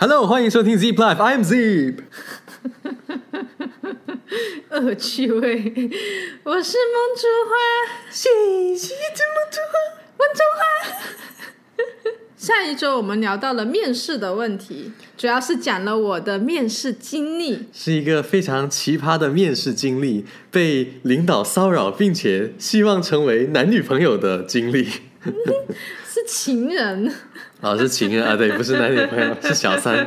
Hello，欢迎收听 Zip Life，I'm Zip。恶趣味，我是梦竹花，谢谢梦竹花，梦竹花。下一周我们聊到了面试的问题，主要是讲了我的面试经历，是一个非常奇葩的面试经历，被领导骚扰，并且希望成为男女朋友的经历。是情人，老，是情人啊，对，不是男女朋友，是小三。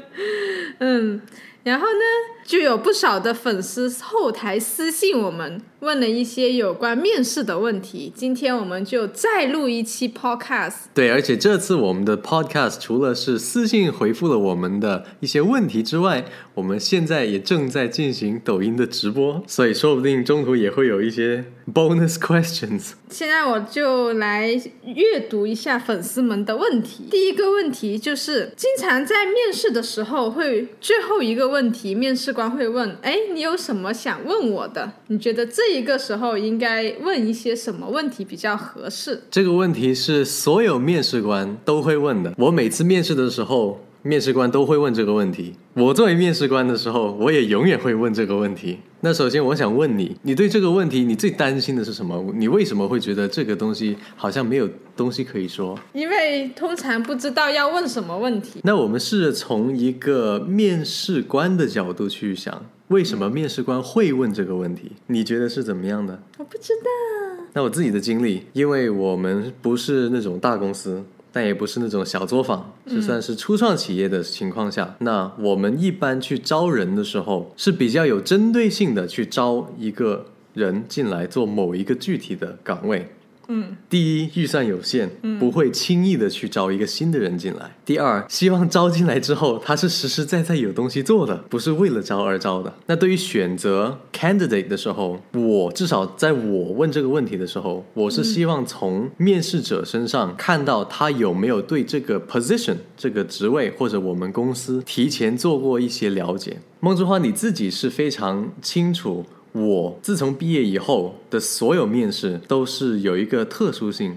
嗯，然后呢，就有不少的粉丝后台私信我们，问了一些有关面试的问题。今天我们就再录一期 podcast。对，而且这次我们的 podcast 除了是私信回复了我们的一些问题之外，我们现在也正在进行抖音的直播，所以说不定中途也会有一些 bonus questions。现在我就来阅读一下粉丝们的问题。第一个问题就是，经常在面试的时候会最后一个问题，面试官会问：“哎，你有什么想问我的？你觉得这这个时候应该问一些什么问题比较合适这个问题是所有面试官都会问的。我每次面试的时候，面试官都会问这个问题。我作为面试官的时候，我也永远会问这个问题。那首先，我想问你，你对这个问题，你最担心的是什么？你为什么会觉得这个东西好像没有东西可以说？？”因为通常不知道要问什么问题。那我们试着从一个面试官的角度去想，为什么面试官会问这个问题？你觉得是怎么样的？我不知道。那我自己的经历，因为我们不是那种大公司，但也不是那种小作坊，就算是初创企业的情况下，那我们一般去招人的时候，是比较有针对性的去招一个人进来做某一个具体的岗位。嗯，第一，预算有限，不会轻易的去招一个新的人进来。第二，希望招进来之后，他是实实在在有东西做的，不是为了招而招的。那对于选择 candidate 的时候，我至少在我问这个问题的时候，我是希望从面试者身上看到他有没有对这个 position 这个职位或者我们公司提前做过一些了解。梦之花，你自己是非常清楚。我自从毕业以后的所有面试都是有一个特殊性，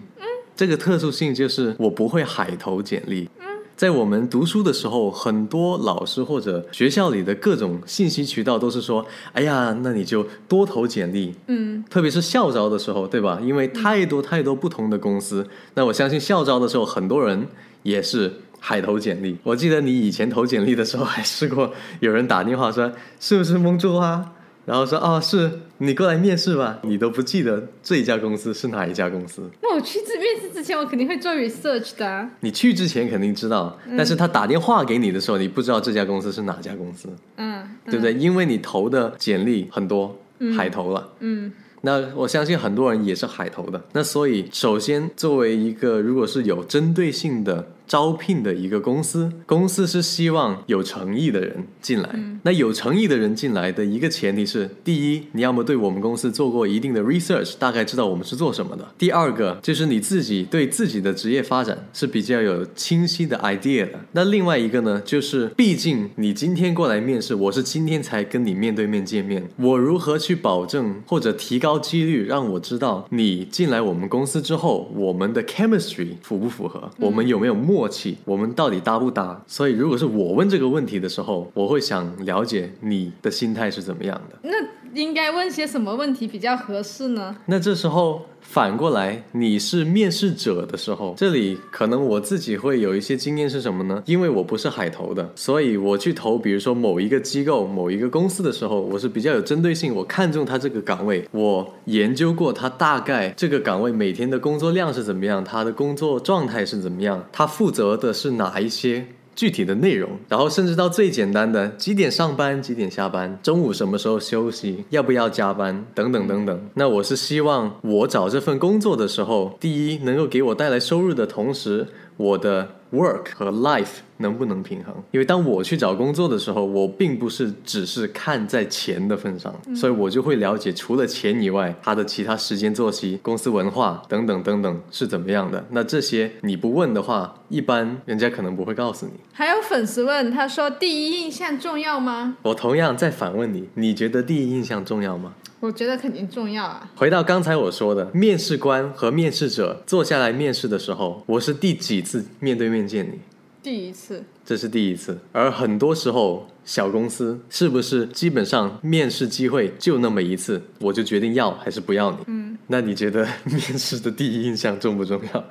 这个特殊性就是我不会海投简历。在我们读书的时候，很多老师或者学校里的各种信息渠道都是说：“哎呀，那你就多投简历。”嗯，特别是校招的时候，对吧？因为太多太多不同的公司，那我相信校招的时候，很多人也是海投简历。我记得你以前投简历的时候，还试过有人打电话说：“是不是蒙住啊？”然后说：“哦，是你过来面试吧。”你都不记得这一家公司是哪一家公司。那我去这面试之前，我肯定会做 research 的、啊。你去之前肯定知道，但是他打电话给你的时候，你不知道这家公司是哪家公司，嗯，对不对？因为你投的简历很多，海投了。嗯那我相信很多人也是海投的。那所以，首先作为一个如果是有针对性的招聘的一个公司，公司是希望有诚意的人进来。那有诚意的人进来的一个前提是：第一，你要么对我们公司做过一定的 research，大概知道我们是做什么的；第二个就是你自己对自己的职业发展是比较有清晰的 idea 的。那另外一个呢，就是毕竟你今天过来面试，我是今天才跟你面对面见面，我如何去保证或者提高几率，让我知道你进来我们公司之后，我们的 chemistry 符不符合，我们有没有默默契，我们到底搭不搭？所以如果是我问这个问题的时候，我会想了解你的心态是怎么样的。那应该问些什么问题比较合适呢？那这时候反过来，你是面试者的时候，这里可能我自己会有一些经验是什么呢？因为我不是海投的，所以我去投，比如说某一个机构、某一个公司的时候，我是比较有针对性，我看中他这个岗位，我研究过他大概这个岗位每天的工作量是怎么样，他的工作状态是怎么样，他负责的是哪一些。具体的内容，然后甚至到最简单的几点上班、几点下班，中午什么时候休息，要不要加班等等等等。那我是希望我找这份工作的时候，第一能够给我带来收入的同时，我的 work 和 life 能不能平衡？因为当我去找工作的时候，我并不是只是看在钱的份上，所以我就会了解除了钱以外，他的其他时间作息、公司文化等等等等是怎么样的。那这些你不问的话，一般人家可能不会告诉你。还有粉丝问，他说第一印象重要吗？我同样再反问你，你觉得第一印象重要吗？我觉得肯定重要啊。回到刚才我说的，面试官和面试者坐下来面试的时候，我是第几次面对面见你？第一次，这是第一次。而很多时候，小公司是不是基本上面试机会就那么一次，我就决定要还是不要你？嗯，那你觉得 面试的第一印象重不重要？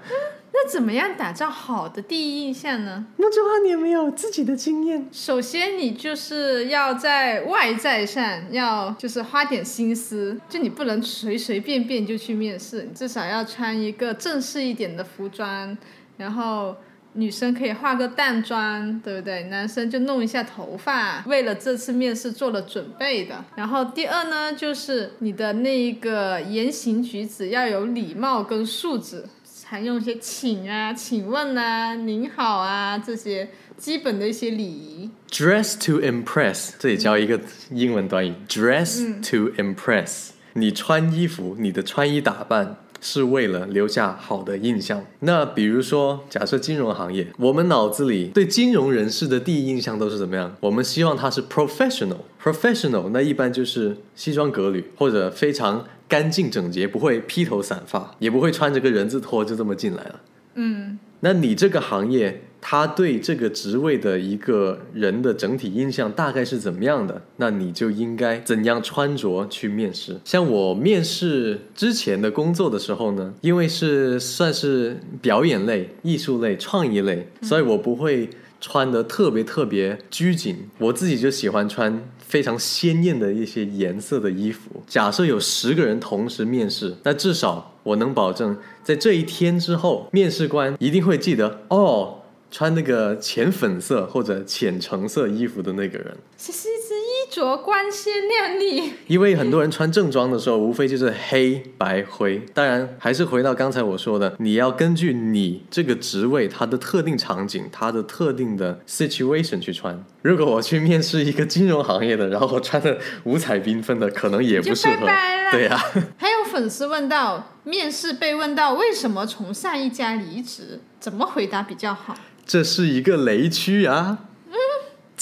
那怎么样打造好的第一印象呢？那句话你有没有自己的经验？首先，你就是要在外在上要就是花点心思，就你不能随随便便就去面试，你至少要穿一个正式一点的服装，然后女生可以化个淡妆，对不对？男生就弄一下头发，为了这次面试做了准备的。然后第二呢，就是你的那一个言行举止要有礼貌跟素质。常用一些请啊、请问啊、您好啊这些基本的一些礼仪。Dress to impress，这里教一个英文短语，dress to impress。你穿衣服，你的穿衣打扮是为了留下好的印象。那比如说，假设金融行业，我们脑子里对金融人士的第一印象都是怎么样？我们希望他是 professional。professional 那一般就是西装革履或者非常干净整洁，不会披头散发，也不会穿着个人字拖就这么进来了。嗯，那你这个行业，他对这个职位的一个人的整体印象大概是怎么样的？那你就应该怎样穿着去面试？像我面试之前的工作的时候呢，因为是算是表演类、艺术类、创意类，所以我不会穿的特别特别拘谨，我自己就喜欢穿非常鲜艳的一些颜色的衣服。假设有十个人同时面试，那至少我能保证，在这一天之后，面试官一定会记得哦，穿那个浅粉色或者浅橙色衣服的那个人。着光鲜亮丽。因为很多人穿正装的时候，无非就是黑白灰。当然，还是回到刚才我说的，你要根据你这个职位它的特定场景、它的特定的 situation 去穿。如果我去面试一个金融行业的，然后我穿的五彩缤纷的，可能也不适合。拜拜了对呀、还有粉丝问到，面试被问到为什么从上一家离职，怎么回答比较好？这是一个雷区啊。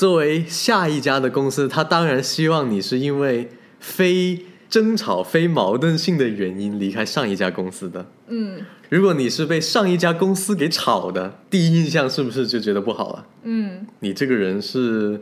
作为下一家的公司，他当然希望你是因为非争吵、非矛盾性的原因离开上一家公司的。嗯如果你是被上一家公司给炒的，第一印象是不是就觉得不好了？嗯，你这个人是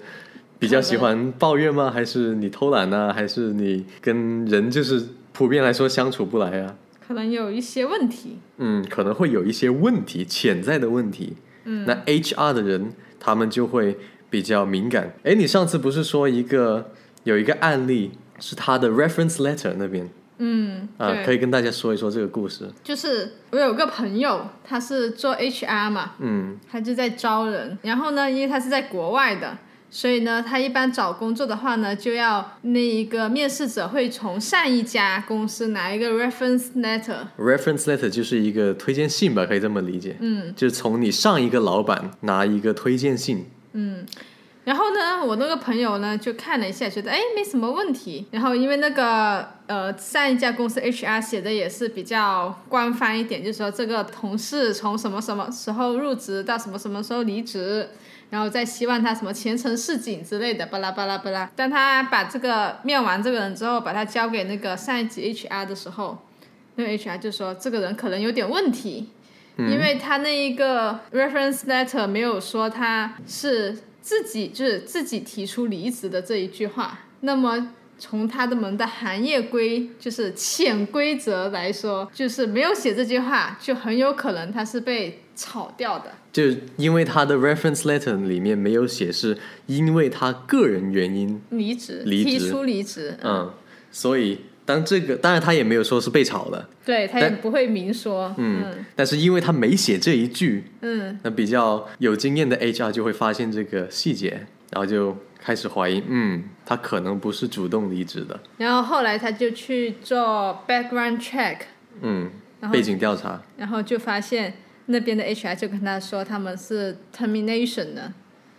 比较喜欢抱怨吗？还是你偷懒呢、还是你跟人就是普遍来说相处不来啊？可能有一些问题。嗯，可能会有一些问题，潜在的问题。嗯，那 HR 的人他们就会比较敏感。哎，你上次不是说一个有一个案例是他的 reference letter 那边嗯，啊，可以跟大家说一说这个故事。就是我有个朋友，他是做 HR 嘛，嗯他就在招人。然后呢，因为他是在国外的，所以呢，他一般找工作的话呢，就要那一个面试者会从上一家公司拿一个 reference letter。，reference letter 就是一个推荐信吧，可以这么理解。嗯就是从你上一个老板拿一个推荐信。嗯。然后呢，我那个朋友呢就看了一下，觉得哎没什么问题。然后因为那个呃上一家公司 HR 写的也是比较官方一点，就是说这个同事从什么什么时候入职到什么什么时候离职，然后再希望他什么前程似锦之类的，巴拉巴拉巴拉。当他把这个面完这个人之后，把他交给那个上一级 HR 的时候，那个 HR 就说这个人可能有点问题，因为他那一个 reference letter 没有说他是自己就是自己提出离职的这一句话，那么。从他的们的行业规就是潜规则来说，就是没有写这句话，就很有可能他是被炒掉的。就因为他的 reference letter 里面没有写是因为他个人原因，离职，离职提出离职，嗯，所以当这个当然他也没有说是被炒的，对他也不会明说，嗯嗯。但是因为他没写这一句，嗯那比较有经验的 HR 就会发现这个细节，然后就开始怀疑，嗯，他可能不是主动离职的，然后后来他就去做 background check，嗯，背景调查，然后就发现那边的 HR 就跟他说他们是 termination 的，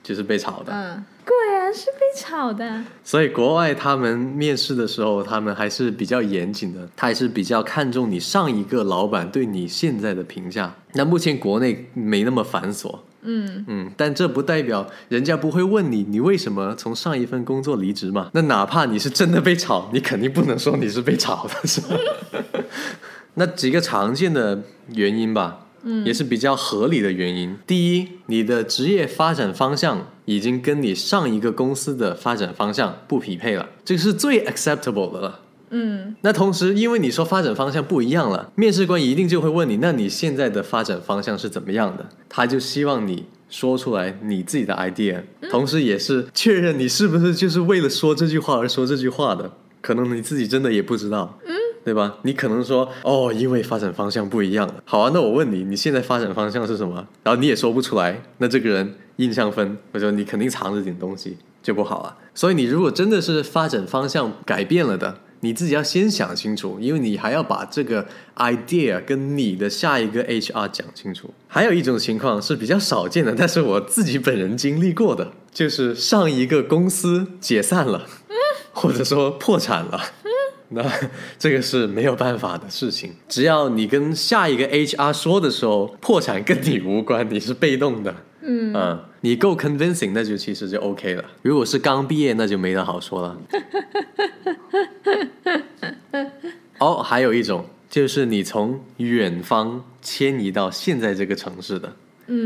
就是被炒的。嗯，果然是被炒的，所以国外他们面试的时候，他们还是比较严谨的，他还是比较看重你上一个老板对你现在的评价。那目前国内没那么繁琐，嗯嗯，但这不代表人家不会问你，你为什么从上一份工作离职嘛？那哪怕你是真的被炒，你肯定不能说你是被炒的，是吧？那几个常见的原因吧，嗯，也是比较合理的原因。第一，你的职业发展方向已经跟你上一个公司的发展方向不匹配了，这个是最 acceptable 的了。嗯，那同时，因为你说发展方向不一样了，面试官一定就会问你，那你现在的发展方向是怎么样的？他就希望你说出来你自己的 idea，同时也是确认你是不是就是为了说这句话而说这句话的。可能你自己真的也不知道，嗯，对吧？你可能说哦，因为发展方向不一样了。好啊，那我问你，你现在发展方向是什么？然后你也说不出来，那这个人印象分，我说你肯定藏着点东西，就不好了。所以你如果真的是发展方向改变了的，你自己要先想清楚，因为你还要把这个 idea 跟你的下一个 HR 讲清楚。还有一种情况是比较少见的，但是我自己本人经历过的，就是上一个公司解散了。或者说破产了，那这个是没有办法的事情。只要你跟下一个 HR 说的时候，破产跟你无关，你是被动的。嗯你够 convincing，那就其实就 OK 了。如果是刚毕业，那就没得好说了。哦，还有一种就是你从远方迁移到现在这个城市的。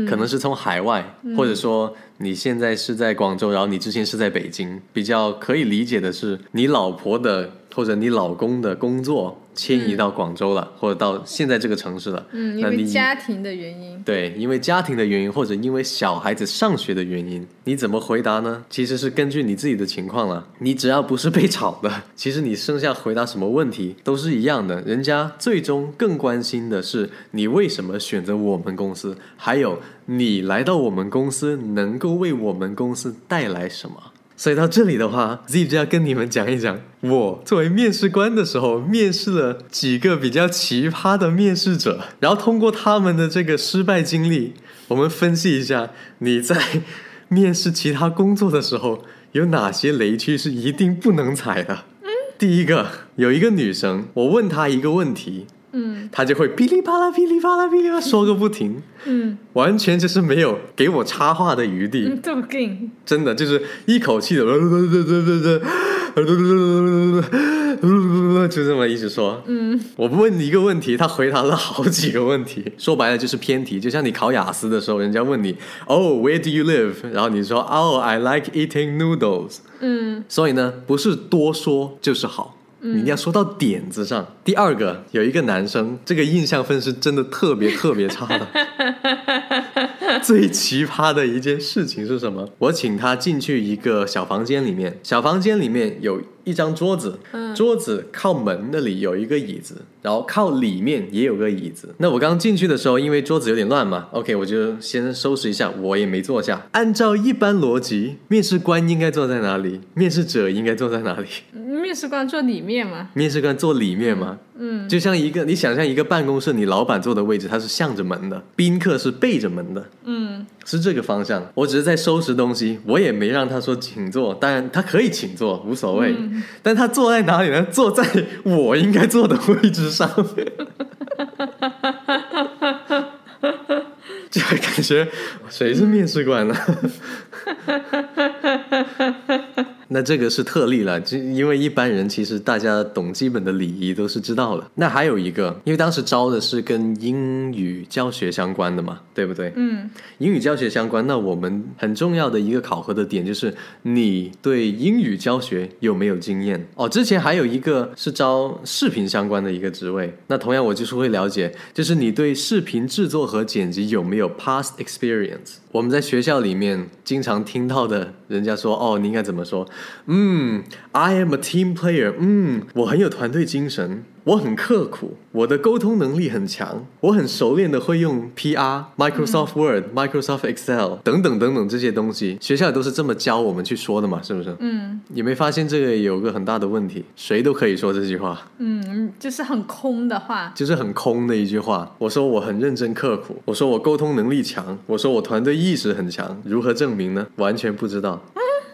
可能是从海外，或者说你现在是在广州，然后你之前是在北京。比较可以理解的是，你老婆的或者你老公的工作。迁移到广州了，或者到现在这个城市了。嗯，因为家庭的原因。对，因为家庭的原因，或者因为小孩子上学的原因，你怎么回答呢？其实是根据你自己的情况了。你只要不是被炒的，其实你剩下回答什么问题都是一样的。人家最终更关心的是你为什么选择我们公司，还有你来到我们公司能够为我们公司带来什么。所以到这里的话，Z 就要跟你们讲一讲，我作为面试官的时候，面试了几个比较奇葩的面试者，然后通过他们的这个失败经历，我们分析一下你在面试其他工作的时候有哪些雷区是一定不能踩的。第一个，有一个女生，我问她一个问题。嗯，他就会噼里啪啦、噼里啪啦、噼里啪啦说个不停，嗯，完全就是没有给我插话的余地，这么劲，真的就是一口气的，就这么一直说，嗯，我问你一个问题，他回答了好几个问题，说白了就是偏题，就像你考雅思的时候，人家问你，Oh, where do you live？然后你说，Oh, I like eating noodles。嗯，所以呢，不是多说就是好。你一定要说到点子上。第二个，有一个男生，这个印象分是真的特别特别差的。最奇葩的一件事情是什么？我请他进去一个小房间里面，小房间里面有。一张桌子，桌子靠门那里有一个椅子，然后靠里面也有个椅子。那我刚进去的时候，因为桌子有点乱嘛，OK，我就先收拾一下，我也没坐下。按照一般逻辑，面试官应该坐在哪里？面试者应该坐在哪里？面试官坐里面吗？面试官坐里面吗？嗯，就像一个你想象一个办公室，你老板坐的位置，他是向着门的，宾客是背着门的。嗯。是这个方向，我只是在收拾东西，我也没让他说请坐，当然他可以请坐，无所谓。但他坐在哪里呢？坐在我应该坐的位置上，就感觉谁是面试官呢？那这个是特例了，就因为一般人其实大家懂基本的礼仪都是知道了。那还有一个，因为当时招的是跟英语教学相关的嘛，对不对？嗯，英语教学相关，那我们很重要的一个考核的点就是你对英语教学有没有经验哦。之前还有一个是招视频相关的一个职位，那同样我就是会了解，就是你对视频制作和剪辑有没有 past experience。我们在学校里面经常听到的，人家说哦，你应该怎么说？嗯，I am a team player。嗯，我很有团队精神。我很刻苦，我的沟通能力很强，我很熟练的会用 PR、Microsoft Word、Microsoft Excel 等等等等这些东西，学校都是这么教我们去说的嘛，是不是？嗯，你没发现这个有个很大的问题？谁都可以说这句话，嗯，就是很空的话，就是很空的一句话。我说我很认真刻苦，我说我沟通能力强，我说我团队意识很强，如何证明呢？完全不知道。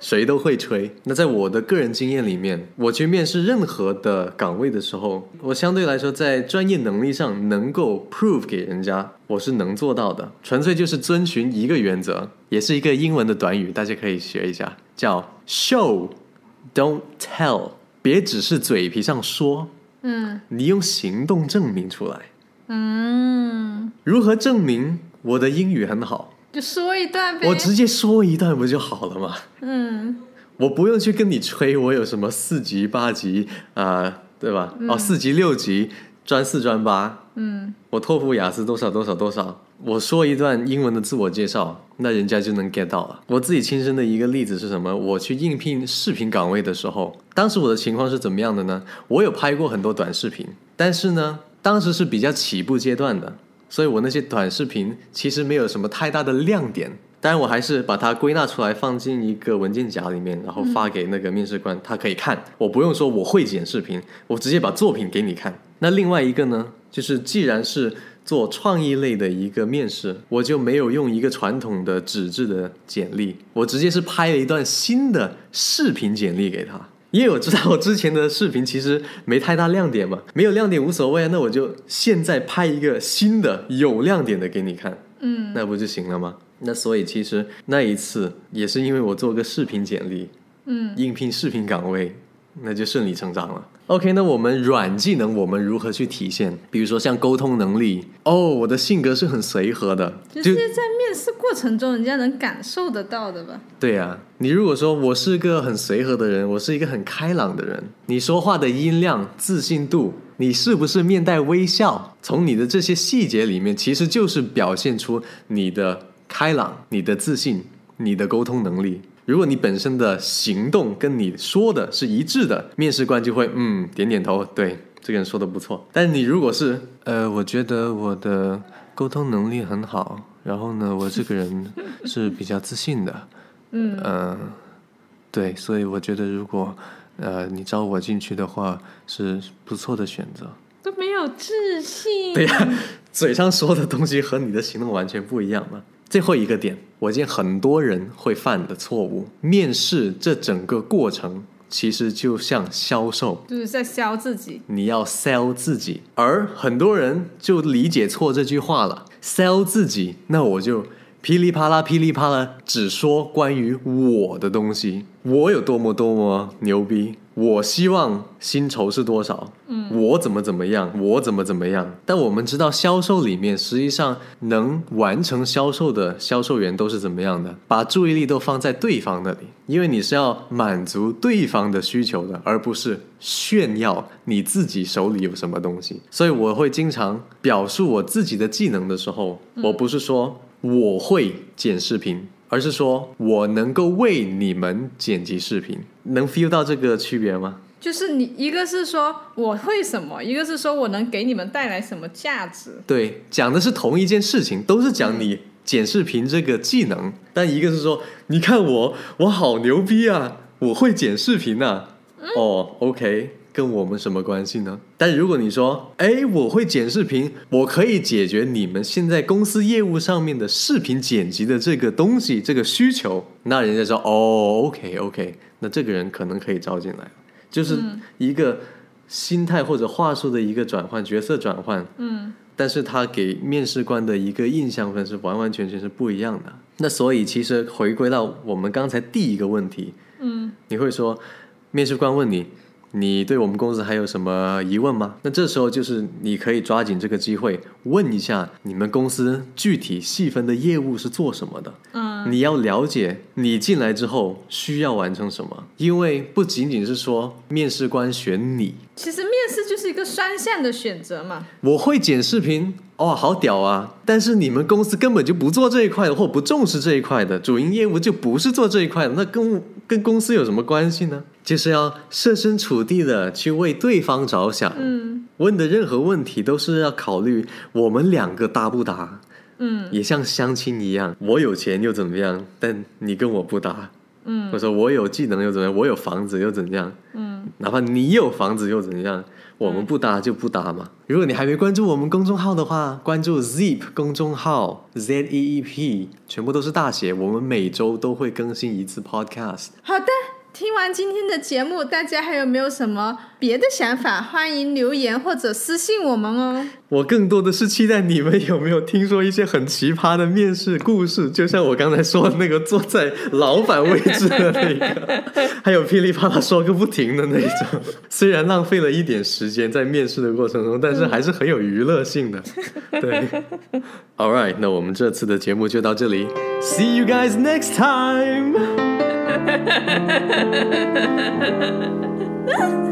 谁都会吹。那在我的个人经验里面，我去面试任何的岗位的时候，我相对来说在专业能力上能够 prove 给人家，我是能做到的。纯粹就是遵循一个原则，也是一个英文的短语，大家可以学一下，叫 show，don't tell。别只是嘴皮上说，嗯，你用行动证明出来。嗯，如何证明我的英语很好？就说一段呗。我直接说一段不就好了吗？嗯我不用去跟你吹，我有什么四级、八级啊、对吧？哦，四级、六级，专四、专八，嗯我托福、雅思多少多少多少，我说一段英文的自我介绍，那人家就能 get 到了。我自己亲身的一个例子是什么？我去应聘视频岗位的时候，当时我的情况是怎么样的呢？我有拍过很多短视频，但是呢，当时是比较起步阶段的，所以我那些短视频其实没有什么太大的亮点。当然，我还是把它归纳出来，放进一个文件夹里面，然后发给那个面试官，他可以看。我不用说我会剪视频，我直接把作品给你看。那另外一个呢，就是既然是做创意类的一个面试，我就没有用一个传统的纸质的简历，我直接是拍了一段新的视频简历给他。因为我知道我之前的视频其实没太大亮点嘛，没有亮点无所谓啊，那我就现在拍一个新的有亮点的给你看。嗯那不就行了吗？那所以其实那一次也是因为我做个视频简历，嗯应聘视频岗位，那就顺理成章了。OK，那我们软技能我们如何去体现？比如说像沟通能力，哦，我的性格是很随和的，就是在面试过程中，人家能感受得到的吧？对呀、你如果说我是个很随和的人，我是一个很开朗的人，你说话的音量、自信度，你是不是面带微笑？从你的这些细节里面，其实就是表现出你的开朗、你的自信、你的沟通能力。如果你本身的行动跟你说的是一致的，面试官就会嗯点点头，对这个人说的不错。但你如果是呃，我觉得我的沟通能力很好，然后呢，我这个人是比较自信的，嗯嗯，对，所以我觉得如果呃你招我进去的话，是不错的选择。都没有自信。对呀、嘴上说的东西和你的行动完全不一样嘛。最后一个点，我见很多人会犯的错误，面试这整个过程其实就像销售，就是在销自己。你要 sell 自己，而很多人就理解错这句话了。sell 自己，那我就噼里啪啦、噼里啪啦，只说关于我的东西，我有多么多么牛逼，我希望薪酬是多少，嗯，我怎么怎么样，我怎么怎么样。但我们知道，销售里面实际上能完成销售的销售员都是怎么样的？把注意力都放在对方那里，因为你是要满足对方的需求的，而不是炫耀你自己手里有什么东西。所以我会经常表述我自己的技能的时候，我不是说我会剪视频。而是说我能够为你们剪辑视频，能 feel 到这个区别吗？就是你一个是说我会什么，一个是说我能给你们带来什么价值。对，讲的是同一件事情，都是讲你剪视频这个技能，但一个是说，你看我，我好牛逼啊，我会剪视频啊。哦，OK，跟我们什么关系呢？但如果你说，哎，我会剪视频，我可以解决你们现在公司业务上面的视频剪辑的这个东西，这个需求，那人家说，哦，OK，OK，那这个人可能可以招进来，就是一个心态或者话术的一个转换，角色转换。嗯。但是他给面试官的一个印象分是完完全全是不一样的。那所以其实回归到我们刚才第一个问题，嗯。你会说，面试官问你，你对我们公司还有什么疑问吗？那这时候就是你可以抓紧这个机会问一下你们公司具体细分的业务是做什么的。嗯你要了解你进来之后需要完成什么，因为不仅仅是说面试官选你，其实面试就是一个双向的选择嘛。我会剪视频，哦，好屌啊！但是你们公司根本就不做这一块的，或不重视这一块的，主营业务就不是做这一块的，那跟跟公司有什么关系呢？就是要设身处地的去为对方着想，嗯问的任何问题都是要考虑我们两个搭不搭，嗯也像相亲一样，我有钱又怎么样，但你跟我不搭。嗯我说我有技能又怎么样，我有房子又怎样，嗯哪怕你有房子又怎样，我们不搭就不搭嘛。如果你还没关注我们公众号的话，关注 Zeep 公众号 Z E E P，全部都是大写。我们每周都会更新一次 Podcast。好的，听完今天的节目，大家还有没有什么别的想法？欢迎留言或者私信我们哦。我更多的是期待你们有没有听说一些很奇葩的面试故事，就像我刚才说的那个坐在老板位置的那个，还有噼里啪啦说个不停的那种。虽然浪费了一点时间在面试的过程中，但是还是很有娱乐性的。对，All right，那我们这次的节目就到这里，See you guys next time。Ha ha ha ha ha ha!